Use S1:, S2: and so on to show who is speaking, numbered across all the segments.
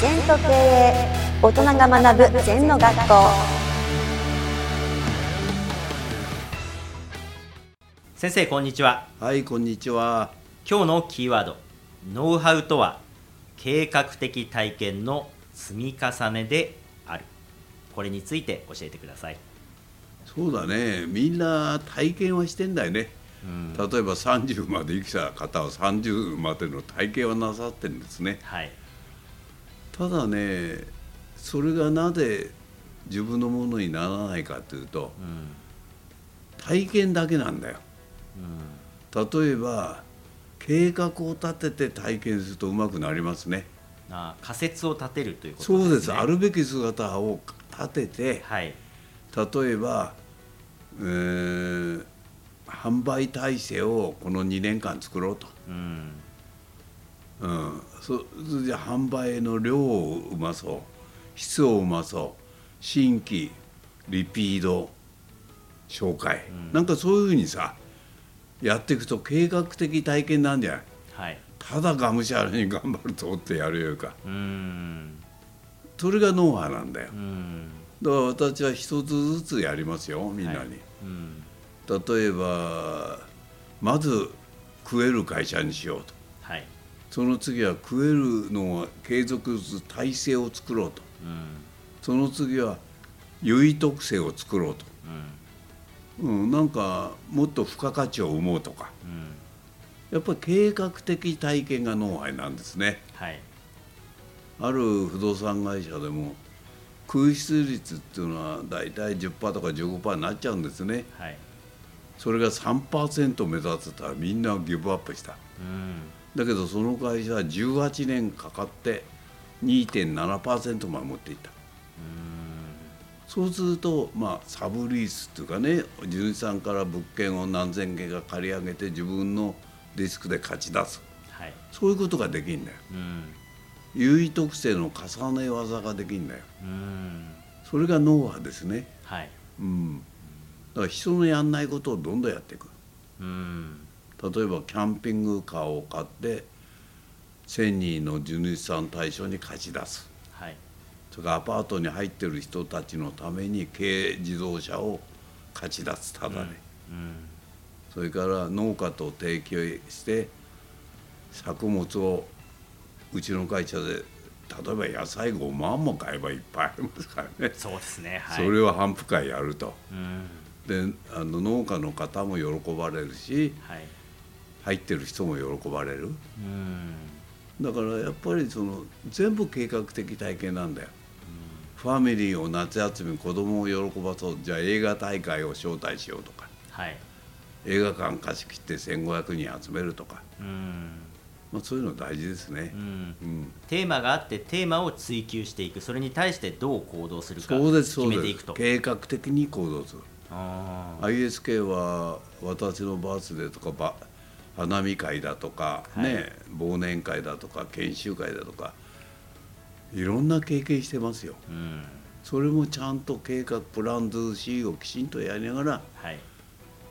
S1: 全と経営大人が学ぶ全の学校。
S2: 先生こんにちは。
S3: はい、こんにちは。
S2: 今日のキーワードノウハウとは計画的体験の積み重ねである。これについて教えてください。
S3: そうだね、みんな体験はしてんだよね。
S2: うん。
S3: 例えば30まで生きた方は30までの体験はなさってるんですね。
S2: はい
S3: ただね、それがなぜ自分のものにならないかというと、
S2: うん
S3: 体験だけなんだよ。
S2: うん
S3: 例えば計画を立てて体験するとうまくなりますね。
S2: あ仮説を立てるということ
S3: そう
S2: ですね
S3: です。あるべき姿を立てて、
S2: はい
S3: 例えば、えー販売体制をこの2年間作ろうと、
S2: うん
S3: うん、そそれじゃ販売の量をうまそう。質をうまそう。新規リピード紹介、なんかそういうふうにさやっていくと計画的体験なんじゃない？
S2: はい。
S3: ただがむしゃらに頑張るとってやるよりか。
S2: うん。
S3: それがノウハウなんだよ。
S2: うん。
S3: だから私は一つずつやりますよみんなに。
S2: はい。うん。
S3: 例えばまず食える会社にしようと。
S2: はい
S3: その次は食えるのを継続する体制を作ろうと。
S2: うん。
S3: その次は優位特性を作ろうと、
S2: うん。
S3: うん、なんかもっと付加価値を生もうとか。
S2: うん。
S3: やっぱり計画的体験がノウハウなんですね。
S2: はい。
S3: ある不動産会社でも空室率っていうのは大体10%とか15%になっちゃうんですね。
S2: はい。
S3: それが3%目指せたらみんなギブアップした。
S2: うん
S3: だけどその会社は18年かかって2.7%まで持っていった。そうするとまあサブリースっていうかね地主さんから物件を何千件か借り上げて自分のリスクで勝ち出す。
S2: はい。
S3: そういうことができるんだよ。
S2: うん。
S3: 優位特性の重ね技ができるんだよ。
S2: うん。
S3: それがノウハウですね。
S2: はい。
S3: うん。だから人のやんないことをどんどんやっていく。
S2: うん
S3: 例えばキャンピングカーを買って1000人の地主さん対象に貸し出す。
S2: はい。
S3: それからアパートに入ってる人たちのために軽自動車を貸し出すただね、
S2: うん。
S3: それから農家と提携して作物をうちの会社で例えば野菜5万も買えばいっぱいありますからね、
S2: そうですね。はい。
S3: それを反復会やると。
S2: うん。
S3: であの農家の方も喜ばれるし
S2: はい
S3: 入ってる人も喜ばれる。
S2: うん。
S3: だからやっぱりその全部計画的体験なんだよ、ファミリーを夏休み子供を喜ばそう。じゃあ映画大会を招待しようとか。
S2: はい。
S3: 映画館貸し切って1500人集めるとか、
S2: うん。
S3: まあ、そういうの大事ですね。
S2: う、ん。
S3: うん。
S2: テーマがあってテーマを追求していく。それに対してどう行動するか決めていくと。
S3: 計画的に行動する。
S2: あ
S3: ISK は私のバースデーとかば花見会だとか、
S2: はい。
S3: ね忘年会だとか研修会だとかいろんな経験してますよ。
S2: ーうん。
S3: それもちゃんと計画プランズー C をきちんとやりながら
S2: はい。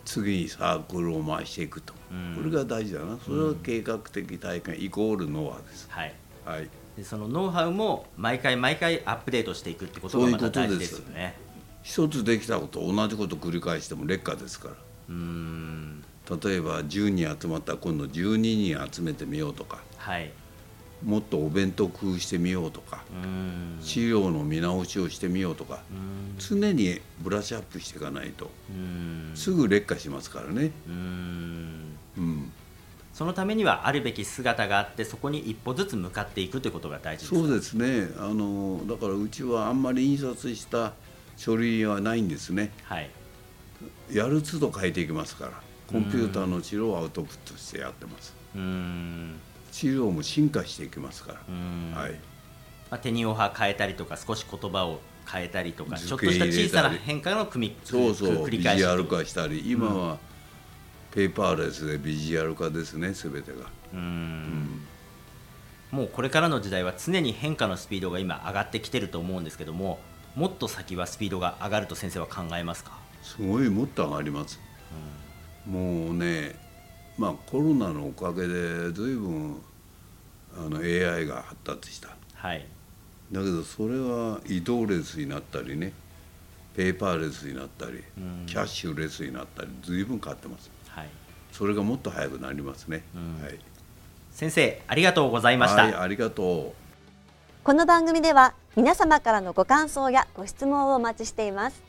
S3: 次にサークルを回していくと、
S2: うん。
S3: これが大事だな。それは計画的体験イコールノウハウです。
S2: はい。
S3: はい。
S2: でそのノウハウも毎回毎回アップデートしていくってことがまた大事ですよね。
S3: 一つできたこと同じこと繰り返しても劣化ですから。
S2: うーん
S3: 例えば10人集まったら今度12人集めてみようとか
S2: はい。
S3: もっとお弁当工夫してみようとか資料の見直しをしてみようとか常にブラッシュアップしていかないとすぐ劣化しますからね。
S2: うーん。
S3: うん。
S2: そのためにはあるべき姿があってそこに一歩ずつ向かっていくということが大事です
S3: そうですね。あのだからうちはあんまり印刷した書類はないんですね。
S2: はい。
S3: やる都度変えていきますからコンピューターの資料をアウトプットしてやってます。
S2: うーん。
S3: 資料も進化していきますから。はい。
S2: まあ、手にオハ変えたりとか少し言葉を変えたりとか
S3: 図
S2: ちょっとした小さな変化の組み
S3: そうそう。ビジ
S2: 繰り返し
S3: ュアル化したり今はペーパーレスでビジュアル化ですね全てが。
S2: うーん。もうこれからの時代は常に変化のスピードが今上がってきてると思うんですけどももっと先はスピードが上がると先生は考えますか、
S3: すごいもっと上がりますもうねまあコロナのおかげで随分あの AI が発達した。
S2: はい。
S3: だけどそれは移動レスになったりねペーパーレスになったり、
S2: うん。
S3: キャッシュレスになったり随分変わってます。
S2: はい。
S3: それがもっと早くなりますね、
S2: うん。
S3: はい、
S2: 先生ありがとうございました、
S3: はい、ありがとう。
S1: この番組では皆様からのご感想やご質問をお待ちしています